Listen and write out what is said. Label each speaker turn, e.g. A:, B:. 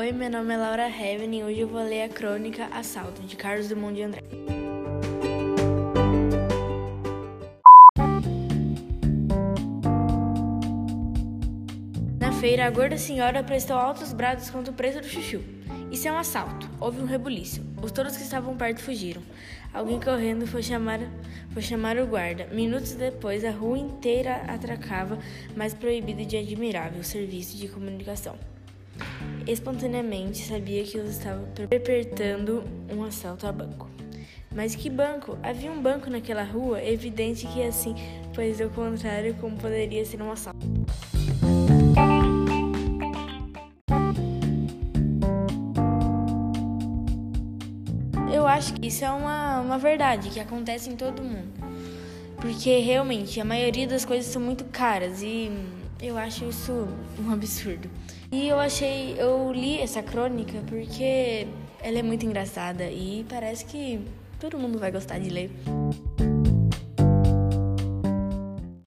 A: Oi, meu nome é Laura Heaven e hoje eu vou ler a crônica Assalto, de Carlos Drummond de Andrade. Na feira, a gorda senhora prestou altos brados contra o preço do chuchu. Isso é um assalto. Houve um rebuliço. Os todos que estavam perto fugiram. Alguém correndo foi chamar, foi chamar o guarda. Minutos depois, a rua inteira atracava, mais proibido de admirável serviço de comunicação. Espontaneamente sabia que eles estavam perpetrando um assalto a banco. Mas que banco? Havia um banco naquela rua? Evidente que assim, pois ao contrário, como poderia ser um assalto? Eu acho que isso é uma, uma verdade que acontece em todo mundo. Porque realmente a maioria das coisas são muito caras e eu acho isso um absurdo. E eu achei, eu li essa crônica porque ela é muito engraçada e parece que todo mundo vai gostar de ler.